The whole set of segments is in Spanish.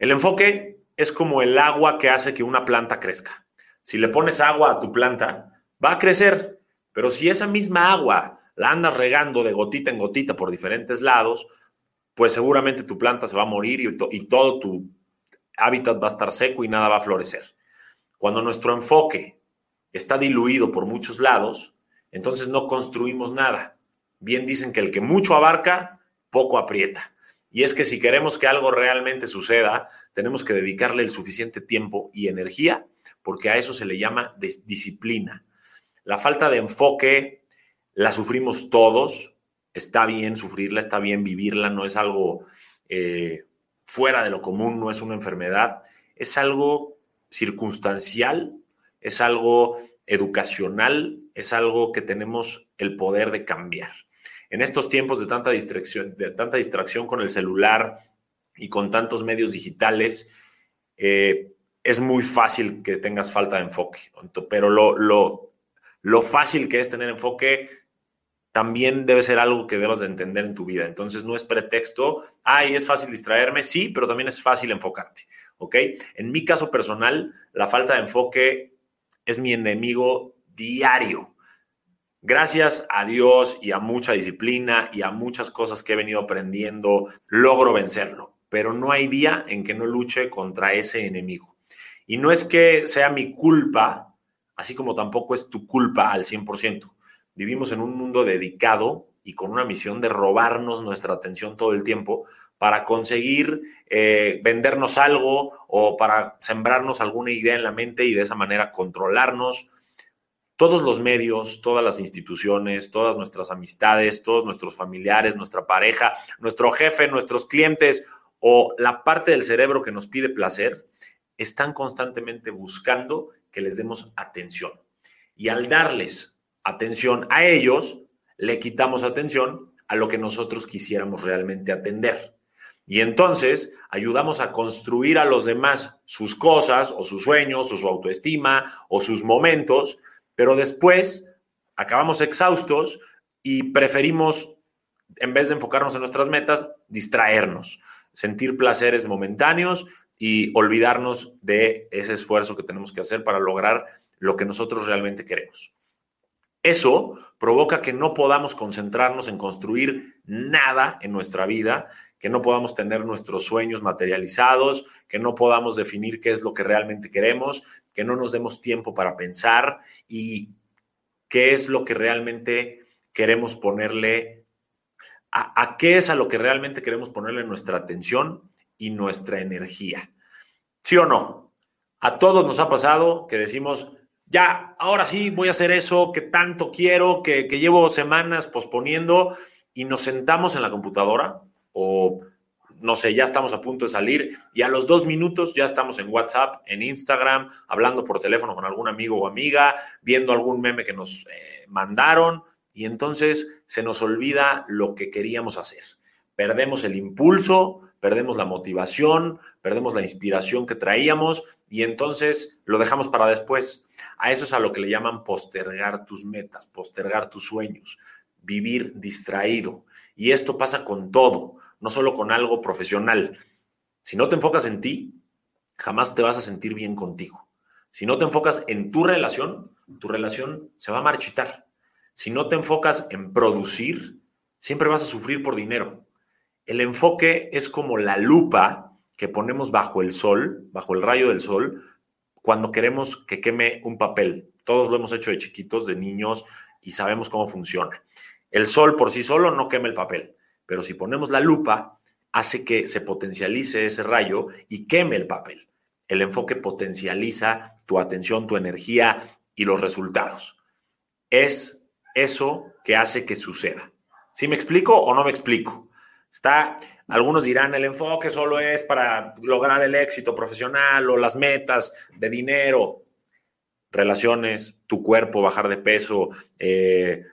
El enfoque es como el agua que hace que una planta crezca. Si le pones agua a tu planta, va a crecer, pero si esa misma agua la andas regando de gotita en gotita por diferentes lados, pues seguramente tu planta se va a morir y, todo tu hábitat va a estar seco y nada va a florecer. Cuando nuestro enfoque está diluido por muchos lados, entonces no construimos nada. Bien dicen que el que mucho abarca, poco aprieta. Y es que si queremos que algo realmente suceda, tenemos que dedicarle el suficiente tiempo y energía, porque a eso se le llama disciplina. La falta de enfoque la sufrimos todos, está bien sufrirla, está bien vivirla, no es algo eh, fuera de lo común, no es una enfermedad, es algo circunstancial, es algo educacional, es algo que tenemos el poder de cambiar. En estos tiempos de tanta distracción, de tanta distracción con el celular y con tantos medios digitales, eh, es muy fácil que tengas falta de enfoque. Pero lo, fácil que es tener enfoque también debe ser algo que debas de entender en tu vida. Entonces no es pretexto, ay, es fácil distraerme, sí, pero también es fácil enfocarte, ¿ok? En mi caso personal, la falta de enfoque es mi enemigo diario. Gracias a Dios y a mucha disciplina y a muchas cosas que he venido aprendiendo, logro vencerlo, pero no hay día en que no luche contra ese enemigo. Y no es que sea mi culpa, así como tampoco es tu culpa al 100%. Vivimos en un mundo dedicado y con una misión de robarnos nuestra atención todo el tiempo para conseguir eh, vendernos algo o para sembrarnos alguna idea en la mente y de esa manera controlarnos todos los medios, todas las instituciones, todas nuestras amistades, todos nuestros familiares, nuestra pareja, nuestro jefe, nuestros clientes o la parte del cerebro que nos pide placer, están constantemente buscando que les demos atención. Y al darles atención a ellos, le quitamos atención a lo que nosotros quisiéramos realmente atender. Y entonces ayudamos a construir a los demás sus cosas o sus sueños o su autoestima o sus momentos pero después acabamos exhaustos y preferimos, en vez de enfocarnos en nuestras metas, distraernos, sentir placeres momentáneos y olvidarnos de ese esfuerzo que tenemos que hacer para lograr lo que nosotros realmente queremos. Eso provoca que no podamos concentrarnos en construir nada en nuestra vida, que no podamos tener nuestros sueños materializados, que no podamos definir qué es lo que realmente queremos, que no nos demos tiempo para pensar y qué es lo que realmente queremos ponerle, a, qué es a lo que realmente queremos ponerle nuestra atención y nuestra energía. ¿Sí o no? A todos nos ha pasado que decimos, ya, ahora sí voy a hacer eso que tanto quiero, que, llevo semanas posponiendo y nos sentamos en la computadora o no sé, ya estamos a punto de salir y a los dos minutos ya estamos en WhatsApp, en Instagram, hablando por teléfono con algún amigo o amiga, viendo algún meme que nos eh, mandaron y entonces se nos olvida lo que queríamos hacer. Perdemos el impulso, perdemos la motivación, perdemos la inspiración que traíamos y entonces lo dejamos para después. A eso es a lo que le llaman postergar tus metas, postergar tus sueños, vivir distraído. Y esto pasa con todo no solo con algo profesional. Si no te enfocas en ti, jamás te vas a sentir bien contigo. Si no te enfocas en tu relación, tu relación se va a marchitar. Si no te enfocas en producir, siempre vas a sufrir por dinero. El enfoque es como la lupa que ponemos bajo el sol, bajo el rayo del sol, cuando queremos que queme un papel. Todos lo hemos hecho de chiquitos, de niños, y sabemos cómo funciona. El sol por sí solo no quema el papel. Pero si ponemos la lupa, hace que se potencialice ese rayo y queme el papel. El enfoque potencializa tu atención, tu energía y los resultados. Es eso que hace que suceda. ¿Sí me explico o no me explico? Está, algunos dirán, el enfoque solo es para lograr el éxito profesional o las metas de dinero, relaciones, tu cuerpo, bajar de peso, eh,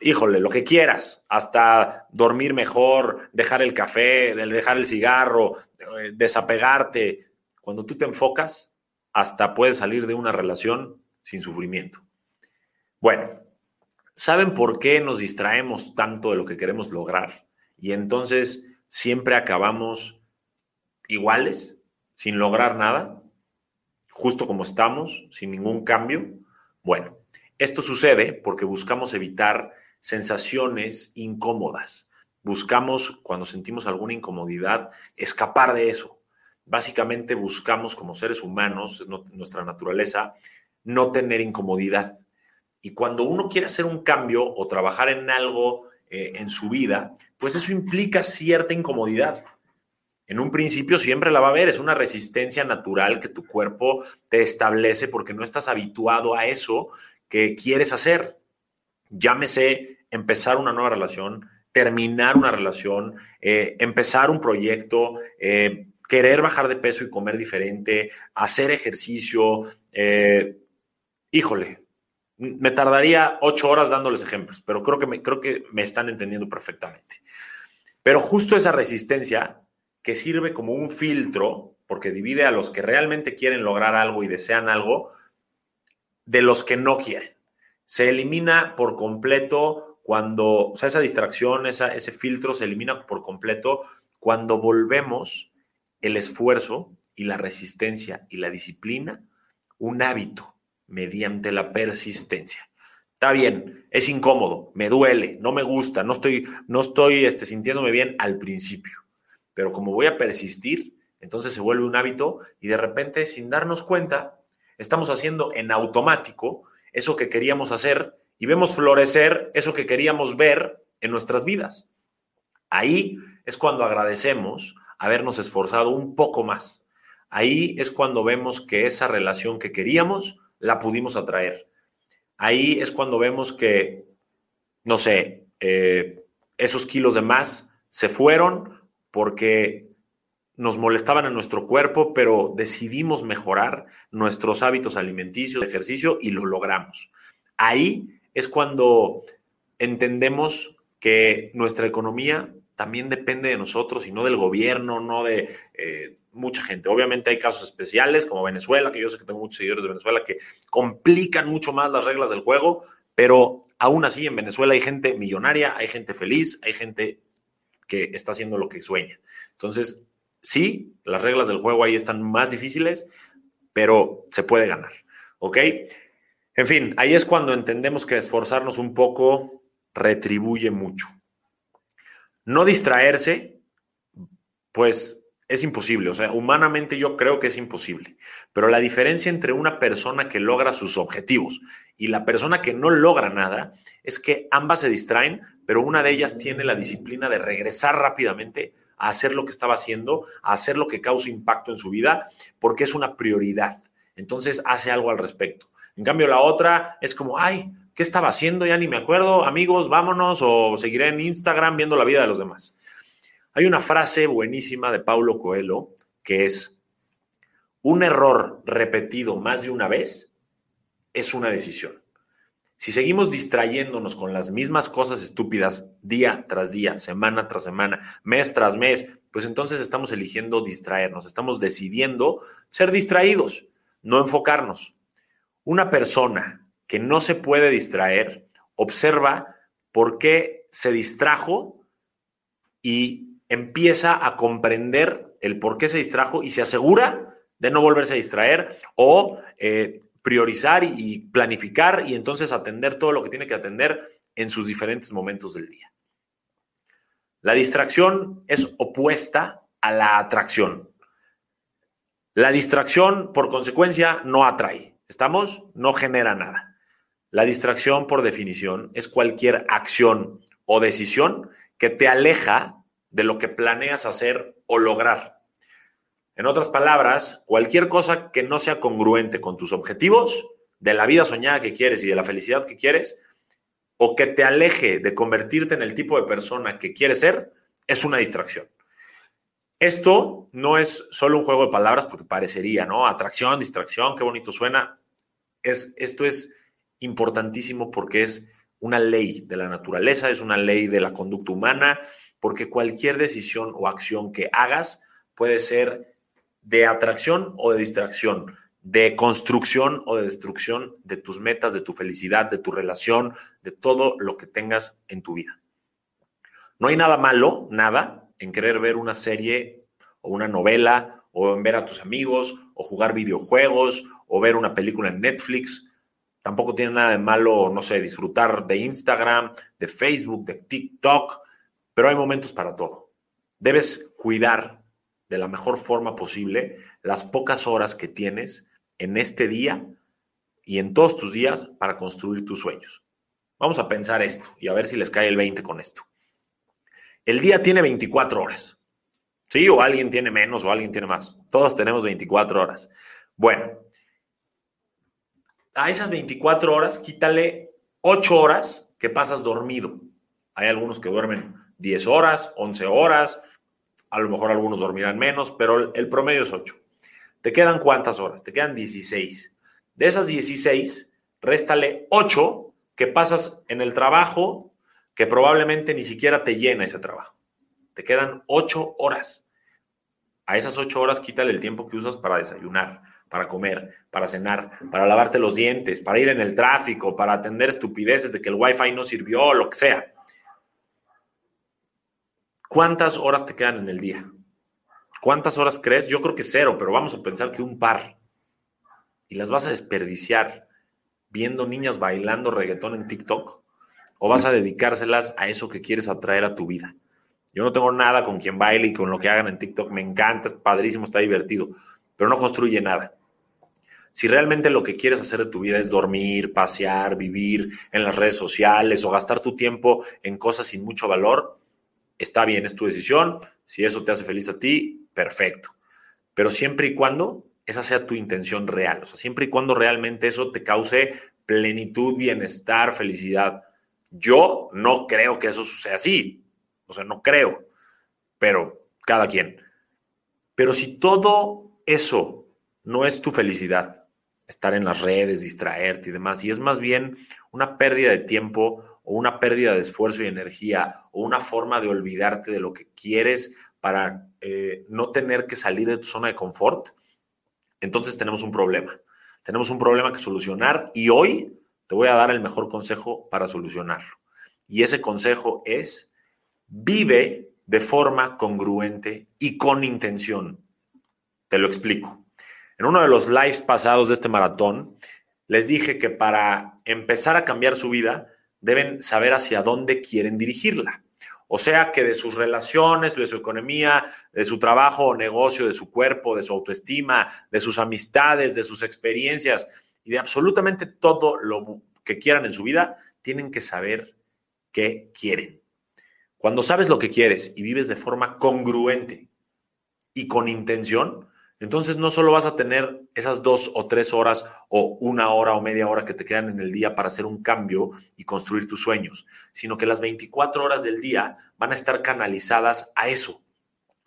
híjole, lo que quieras, hasta dormir mejor, dejar el café, dejar el cigarro, eh, desapegarte. Cuando tú te enfocas, hasta puedes salir de una relación sin sufrimiento. Bueno, ¿saben por qué nos distraemos tanto de lo que queremos lograr? Y entonces siempre acabamos iguales. sin lograr nada, justo como estamos, sin ningún cambio. Bueno, esto sucede porque buscamos evitar sensaciones incómodas. Buscamos, cuando sentimos alguna incomodidad, escapar de eso. Básicamente buscamos como seres humanos, es nuestra naturaleza, no tener incomodidad. Y cuando uno quiere hacer un cambio o trabajar en algo eh, en su vida, pues eso implica cierta incomodidad. En un principio siempre la va a haber, es una resistencia natural que tu cuerpo te establece porque no estás habituado a eso que quieres hacer. Llámese empezar una nueva relación, terminar una relación, eh, empezar un proyecto, eh, querer bajar de peso y comer diferente, hacer ejercicio. híjole, me tardaría ocho horas dándoles ejemplos, pero creo que, creo que me están entendiendo perfectamente. Pero justo esa resistencia que sirve como un filtro, porque divide a los que realmente quieren lograr algo y desean algo, de los que no quieren. Se elimina por completo cuando, o sea, esa distracción, ese filtro se elimina por completo cuando volvemos el esfuerzo y la resistencia y la disciplina un hábito mediante la persistencia. Está bien, es incómodo, me duele, no me gusta, no estoy, no estoy este, sintiéndome bien al principio, pero como voy a persistir, entonces se vuelve un hábito y de repente, sin darnos cuenta, estamos haciendo en automático eso que queríamos hacer y vemos florecer eso que queríamos ver en nuestras vidas. Ahí es cuando agradecemos habernos esforzado un poco más. Ahí es cuando vemos que esa relación que queríamos la pudimos atraer. Ahí es cuando vemos que, no sé, eh, esos kilos de más se fueron porque nos molestaban en nuestro cuerpo, pero decidimos mejorar nuestros hábitos alimenticios, de ejercicio y lo logramos. Ahí es cuando entendemos que nuestra economía también depende de nosotros y no del gobierno, no de eh, mucha gente. Obviamente hay casos especiales como Venezuela, que yo sé que tengo muchos seguidores de Venezuela que complican mucho más las reglas del juego, pero aún así en Venezuela hay gente millonaria, hay gente feliz, hay gente que está haciendo lo que sueña. Entonces, sí, las reglas del juego ahí están más difíciles, pero se puede ganar. ¿Ok? En fin, ahí es cuando entendemos que esforzarnos un poco retribuye mucho. No distraerse, pues es imposible, o sea, humanamente yo creo que es imposible. Pero la diferencia entre una persona que logra sus objetivos y la persona que no logra nada es que ambas se distraen, pero una de ellas tiene la disciplina de regresar rápidamente a hacer lo que estaba haciendo, a hacer lo que causa impacto en su vida, porque es una prioridad. Entonces hace algo al respecto. En cambio, la otra es como, ay, ¿qué estaba haciendo? Ya ni me acuerdo, amigos, vámonos o seguiré en Instagram viendo la vida de los demás. Hay una frase buenísima de Paulo Coelho que es, un error repetido más de una vez es una decisión. Si seguimos distrayéndonos con las mismas cosas estúpidas día tras día, semana tras semana, mes tras mes, pues entonces estamos eligiendo distraernos, estamos decidiendo ser distraídos, no enfocarnos. Una persona que no se puede distraer observa por qué se distrajo y empieza a comprender el por qué se distrajo y se asegura de no volverse a distraer o eh, priorizar y, planificar y entonces atender todo lo que tiene que atender en sus diferentes momentos del día. La distracción es opuesta a la atracción. La distracción, por consecuencia, no atrae. ¿Estamos? No genera nada. La distracción, por definición, es cualquier acción o decisión que te aleja de lo que planeas hacer o lograr. En otras palabras, cualquier cosa que no sea congruente con tus objetivos, de la vida soñada que quieres y de la felicidad que quieres, o que te aleje de convertirte en el tipo de persona que quieres ser, es una distracción. Esto no es solo un juego de palabras porque parecería, ¿no? Atracción, distracción, qué bonito suena. Es, esto es importantísimo porque es una ley de la naturaleza, es una ley de la conducta humana, porque cualquier decisión o acción que hagas puede ser de atracción o de distracción, de construcción o de destrucción de tus metas, de tu felicidad, de tu relación, de todo lo que tengas en tu vida. No hay nada malo, nada, en querer ver una serie o una novela o en ver a tus amigos, o jugar videojuegos, o ver una película en Netflix. Tampoco tiene nada de malo, no sé, disfrutar de Instagram, de Facebook, de TikTok, pero hay momentos para todo. Debes cuidar de la mejor forma posible las pocas horas que tienes en este día y en todos tus días para construir tus sueños. Vamos a pensar esto y a ver si les cae el 20 con esto. El día tiene 24 horas. Sí, o alguien tiene menos o alguien tiene más. Todos tenemos 24 horas. Bueno, a esas 24 horas quítale 8 horas que pasas dormido. Hay algunos que duermen 10 horas, 11 horas, a lo mejor algunos dormirán menos, pero el promedio es 8. ¿Te quedan cuántas horas? Te quedan 16. De esas 16, réstale 8 que pasas en el trabajo que probablemente ni siquiera te llena ese trabajo. Te quedan ocho horas. A esas ocho horas quítale el tiempo que usas para desayunar, para comer, para cenar, para lavarte los dientes, para ir en el tráfico, para atender estupideces de que el wifi no sirvió, lo que sea. ¿Cuántas horas te quedan en el día? ¿Cuántas horas crees? Yo creo que cero, pero vamos a pensar que un par. Y las vas a desperdiciar viendo niñas bailando reggaetón en TikTok o vas a dedicárselas a eso que quieres atraer a tu vida. Yo no tengo nada con quien baile y con lo que hagan en TikTok. Me encanta, es padrísimo, está divertido, pero no construye nada. Si realmente lo que quieres hacer de tu vida es dormir, pasear, vivir en las redes sociales o gastar tu tiempo en cosas sin mucho valor, está bien, es tu decisión. Si eso te hace feliz a ti, perfecto. Pero siempre y cuando esa sea tu intención real, o sea, siempre y cuando realmente eso te cause plenitud, bienestar, felicidad. Yo no creo que eso sea así. O sea, no creo. Pero cada quien. Pero si todo eso no es tu felicidad, estar en las redes, distraerte y demás, y es más bien una pérdida de tiempo o una pérdida de esfuerzo y energía o una forma de olvidarte de lo que quieres para eh, no tener que salir de tu zona de confort, entonces tenemos un problema. Tenemos un problema que solucionar y hoy te voy a dar el mejor consejo para solucionarlo. Y ese consejo es, vive de forma congruente y con intención. Te lo explico. En uno de los lives pasados de este maratón, les dije que para empezar a cambiar su vida, deben saber hacia dónde quieren dirigirla. O sea que de sus relaciones, de su economía, de su trabajo o negocio, de su cuerpo, de su autoestima, de sus amistades, de sus experiencias, y de absolutamente todo lo que quieran en su vida, tienen que saber qué quieren. Cuando sabes lo que quieres y vives de forma congruente y con intención, entonces no solo vas a tener esas dos o tres horas o una hora o media hora que te quedan en el día para hacer un cambio y construir tus sueños, sino que las 24 horas del día van a estar canalizadas a eso,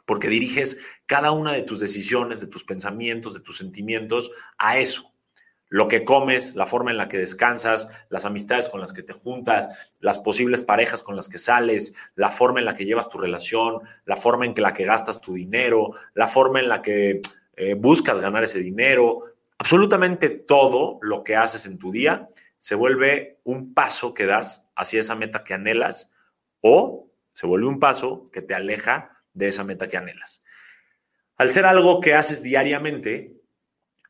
porque diriges cada una de tus decisiones, de tus pensamientos, de tus sentimientos a eso. Lo que comes, la forma en la que descansas, las amistades con las que te juntas, las posibles parejas con las que sales, la forma en la que llevas tu relación, la forma en la que gastas tu dinero, la forma en la que eh, buscas ganar ese dinero. Absolutamente todo lo que haces en tu día se vuelve un paso que das hacia esa meta que anhelas o se vuelve un paso que te aleja de esa meta que anhelas. Al ser algo que haces diariamente,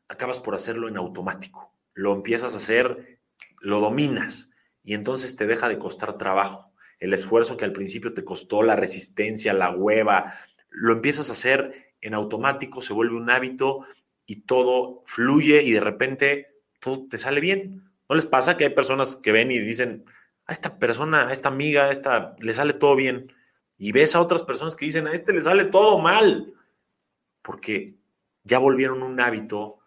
acabas por hacerlo en automático. Lo empiezas a hacer, lo dominas y entonces te deja de costar trabajo. El esfuerzo que al principio te costó, la resistencia, la hueva, lo empiezas a hacer en automático, se vuelve un hábito y todo fluye y de repente todo te sale bien. ¿No les pasa que hay personas que ven y dicen, a esta persona, a esta amiga, a esta le sale todo bien? Y ves a otras personas que dicen, a este le sale todo mal, porque ya volvieron un hábito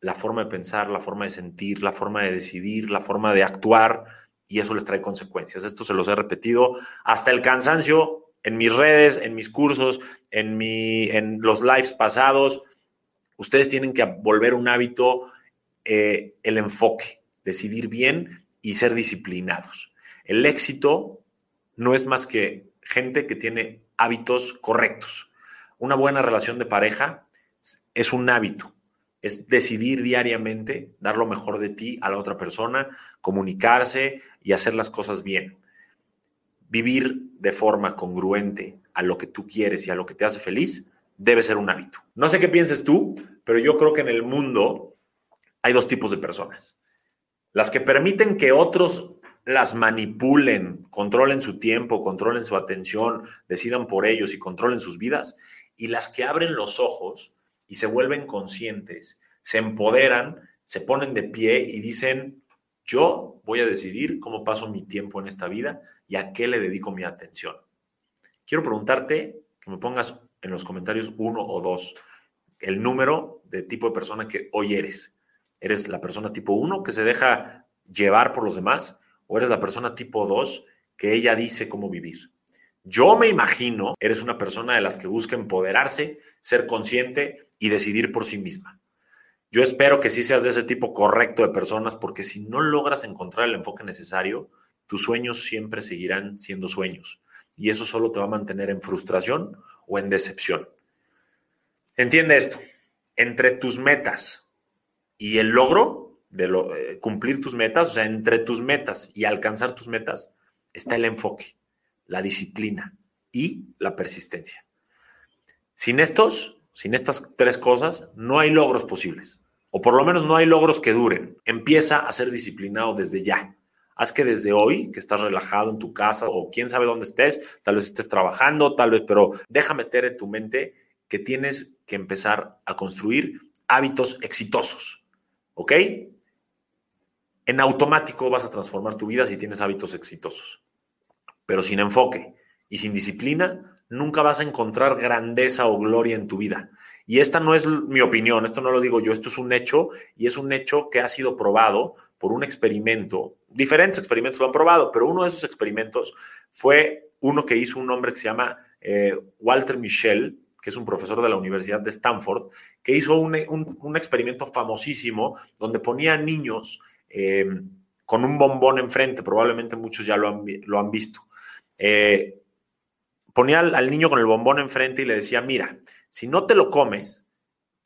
la forma de pensar, la forma de sentir, la forma de decidir, la forma de actuar, y eso les trae consecuencias. Esto se los he repetido hasta el cansancio en mis redes, en mis cursos, en, mi, en los lives pasados. Ustedes tienen que volver un hábito eh, el enfoque, decidir bien y ser disciplinados. El éxito no es más que gente que tiene hábitos correctos. Una buena relación de pareja es un hábito es decidir diariamente dar lo mejor de ti a la otra persona, comunicarse y hacer las cosas bien. Vivir de forma congruente a lo que tú quieres y a lo que te hace feliz debe ser un hábito. No sé qué pienses tú, pero yo creo que en el mundo hay dos tipos de personas. Las que permiten que otros las manipulen, controlen su tiempo, controlen su atención, decidan por ellos y controlen sus vidas, y las que abren los ojos y se vuelven conscientes, se empoderan, se ponen de pie y dicen, yo voy a decidir cómo paso mi tiempo en esta vida y a qué le dedico mi atención. Quiero preguntarte que me pongas en los comentarios uno o dos el número de tipo de persona que hoy eres. ¿Eres la persona tipo uno que se deja llevar por los demás o eres la persona tipo dos que ella dice cómo vivir? Yo me imagino, eres una persona de las que busca empoderarse, ser consciente y decidir por sí misma. Yo espero que sí seas de ese tipo correcto de personas, porque si no logras encontrar el enfoque necesario, tus sueños siempre seguirán siendo sueños. Y eso solo te va a mantener en frustración o en decepción. Entiende esto. Entre tus metas y el logro de eh, cumplir tus metas, o sea, entre tus metas y alcanzar tus metas, está el enfoque, la disciplina y la persistencia. Sin estos, sin estas tres cosas, no hay logros posibles. O por lo menos no hay logros que duren. Empieza a ser disciplinado desde ya. Haz que desde hoy, que estás relajado en tu casa o quién sabe dónde estés, tal vez estés trabajando, tal vez, pero deja meter en tu mente que tienes que empezar a construir hábitos exitosos. ¿Ok? En automático vas a transformar tu vida si tienes hábitos exitosos. Pero sin enfoque y sin disciplina, nunca vas a encontrar grandeza o gloria en tu vida. Y esta no es mi opinión, esto no lo digo yo, esto es un hecho y es un hecho que ha sido probado por un experimento. Diferentes experimentos lo han probado, pero uno de esos experimentos fue uno que hizo un hombre que se llama eh, Walter Michel, que es un profesor de la Universidad de Stanford, que hizo un, experimento famosísimo donde ponía niños eh, con un bombón enfrente, probablemente muchos ya lo han, lo han visto. Eh, ponía al, niño con el bombón enfrente y le decía, mira, si no te lo comes,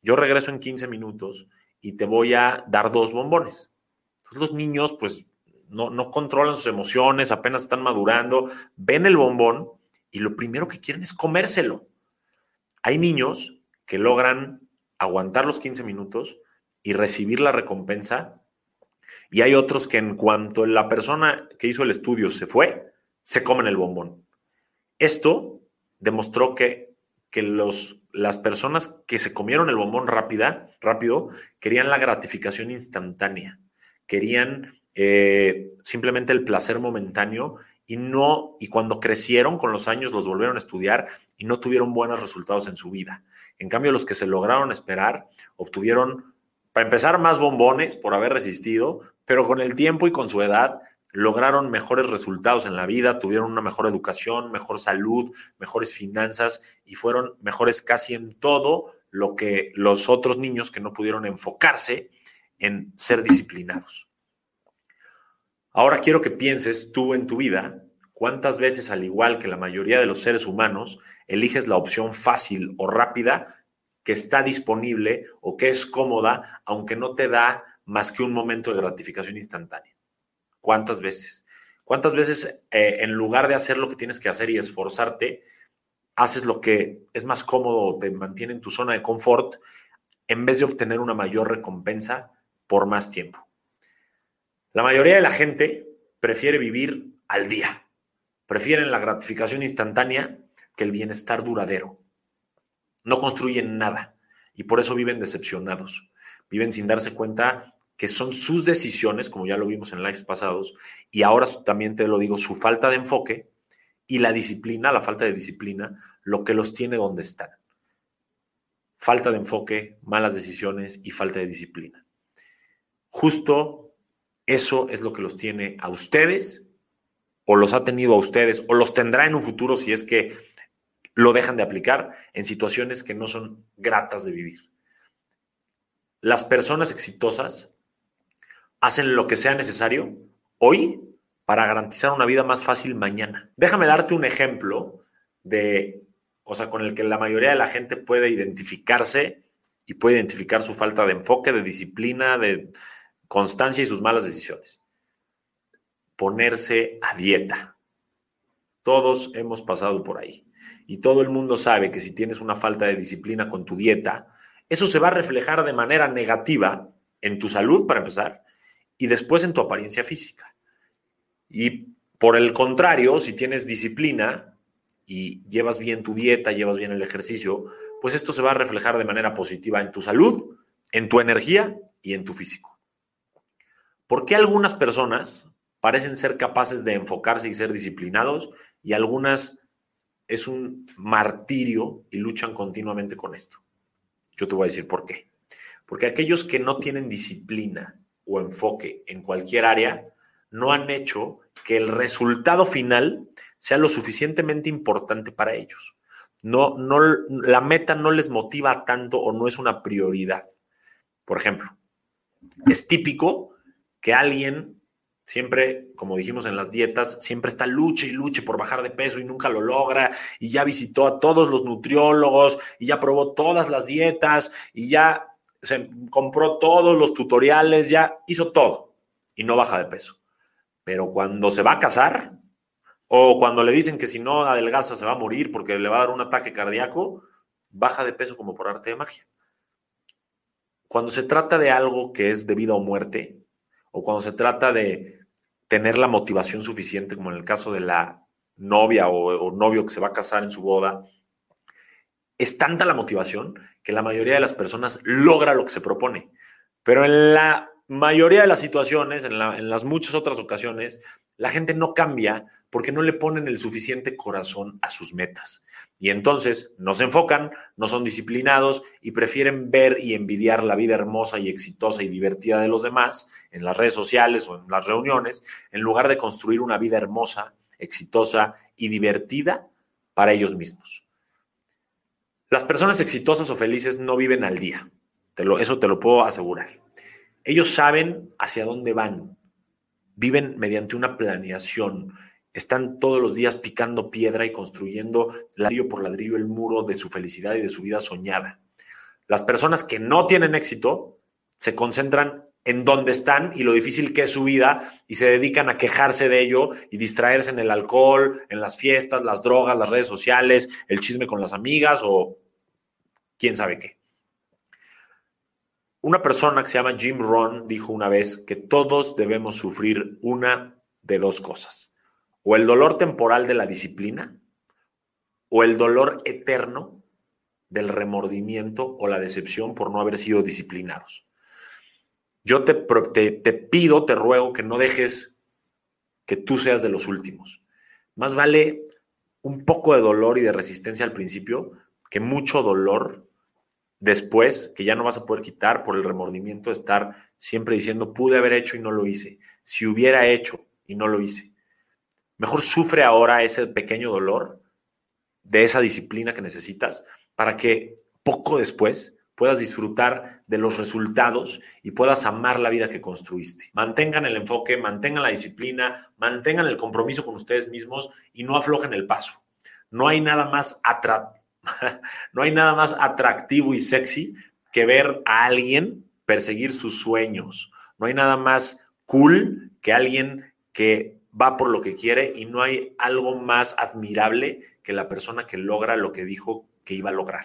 yo regreso en 15 minutos y te voy a dar dos bombones. Entonces los niños pues no, no controlan sus emociones, apenas están madurando, ven el bombón y lo primero que quieren es comérselo. Hay niños que logran aguantar los 15 minutos y recibir la recompensa y hay otros que en cuanto la persona que hizo el estudio se fue, se comen el bombón. Esto demostró que, que los, las personas que se comieron el bombón rápida, rápido querían la gratificación instantánea, querían eh, simplemente el placer momentáneo y no, y cuando crecieron con los años los volvieron a estudiar y no tuvieron buenos resultados en su vida. En cambio, los que se lograron esperar obtuvieron, para empezar, más bombones por haber resistido, pero con el tiempo y con su edad lograron mejores resultados en la vida, tuvieron una mejor educación, mejor salud, mejores finanzas y fueron mejores casi en todo lo que los otros niños que no pudieron enfocarse en ser disciplinados. Ahora quiero que pienses tú en tu vida cuántas veces, al igual que la mayoría de los seres humanos, eliges la opción fácil o rápida que está disponible o que es cómoda, aunque no te da más que un momento de gratificación instantánea. ¿Cuántas veces? ¿Cuántas veces eh, en lugar de hacer lo que tienes que hacer y esforzarte, haces lo que es más cómodo, te mantiene en tu zona de confort, en vez de obtener una mayor recompensa por más tiempo? La mayoría de la gente prefiere vivir al día, prefieren la gratificación instantánea que el bienestar duradero. No construyen nada y por eso viven decepcionados. Viven sin darse cuenta que son sus decisiones, como ya lo vimos en lives pasados, y ahora también te lo digo, su falta de enfoque y la disciplina, la falta de disciplina, lo que los tiene donde están. Falta de enfoque, malas decisiones y falta de disciplina. Justo eso es lo que los tiene a ustedes, o los ha tenido a ustedes, o los tendrá en un futuro si es que lo dejan de aplicar en situaciones que no son gratas de vivir. Las personas exitosas hacen lo que sea necesario hoy para garantizar una vida más fácil mañana. Déjame darte un ejemplo de, o sea, con el que la mayoría de la gente puede identificarse y puede identificar su falta de enfoque, de disciplina, de constancia y sus malas decisiones. Ponerse a dieta. Todos hemos pasado por ahí. y todo el mundo sabe que si tienes una falta de disciplina con tu dieta, eso se va a reflejar de manera negativa en tu salud, para empezar, y después en tu apariencia física. Y por el contrario, si tienes disciplina y llevas bien tu dieta, llevas bien el ejercicio, pues esto se va a reflejar de manera positiva en tu salud, en tu energía y en tu físico. ¿Por qué algunas personas parecen ser capaces de enfocarse y ser disciplinados y algunas es un martirio y luchan continuamente con esto. Yo te voy a decir por qué. Porque aquellos que no tienen disciplina o enfoque en cualquier área, no han hecho que el resultado final sea lo suficientemente importante para ellos. No, no, la meta no les motiva tanto o no es una prioridad. Por ejemplo, es típico que alguien Siempre, como dijimos en las dietas, siempre está lucha y luche por bajar de peso y nunca lo logra. Y ya visitó a todos los nutriólogos y ya probó todas las dietas y ya se compró todos los tutoriales, ya hizo todo y no baja de peso. Pero cuando se va a casar o cuando le dicen que si no adelgaza se va a morir porque le va a dar un ataque cardíaco, baja de peso como por arte de magia. Cuando se trata de algo que es de vida o muerte, o cuando se trata de tener la motivación suficiente, como en el caso de la novia o, novio que se va a casar en su boda, es tanta la motivación que la mayoría de las personas logra lo que se propone. Pero en la mayoría de las situaciones, en, las muchas otras ocasiones, la gente no cambia porque no le ponen el suficiente corazón a sus metas. Y entonces no se enfocan, no son disciplinados y prefieren ver y envidiar la vida hermosa y exitosa y divertida de los demás en las redes sociales o en las reuniones, en lugar de construir una vida hermosa, exitosa y divertida para ellos mismos. Las personas exitosas o felices no viven al día, eso te lo puedo asegurar. Ellos saben hacia dónde van, viven mediante una planeación, están todos los días picando piedra y construyendo ladrillo por ladrillo el muro de su felicidad y de su vida soñada. Las personas que no tienen éxito se concentran en dónde están y lo difícil que es su vida y se dedican a quejarse de ello y distraerse en el alcohol, en las fiestas, las drogas, las redes sociales, el chisme con las amigas o quién sabe qué. Una persona que se llama Jim Rohn dijo una vez que todos debemos sufrir una de dos cosas. O el dolor temporal de la disciplina o el dolor eterno del remordimiento o la decepción por no haber sido disciplinados. Yo te, te, te pido, te ruego que no dejes que tú seas de los últimos. Más vale un poco de dolor y de resistencia al principio que mucho dolor después que ya no vas a poder quitar por el remordimiento de estar siempre diciendo, pude haber hecho y no lo hice, si hubiera hecho y no lo hice. Mejor sufre ahora ese pequeño dolor de esa disciplina que necesitas para que poco después puedas disfrutar de los resultados y puedas amar la vida que construiste. Mantengan el enfoque, mantengan la disciplina, mantengan el compromiso con ustedes mismos y no aflojen el paso. No hay nada más atractivo no hay nada más atractivo y sexy que ver a alguien perseguir sus sueños. No hay nada más cool que alguien que va por lo que quiere y no hay algo más admirable que la persona que logra lo que dijo que iba a lograr.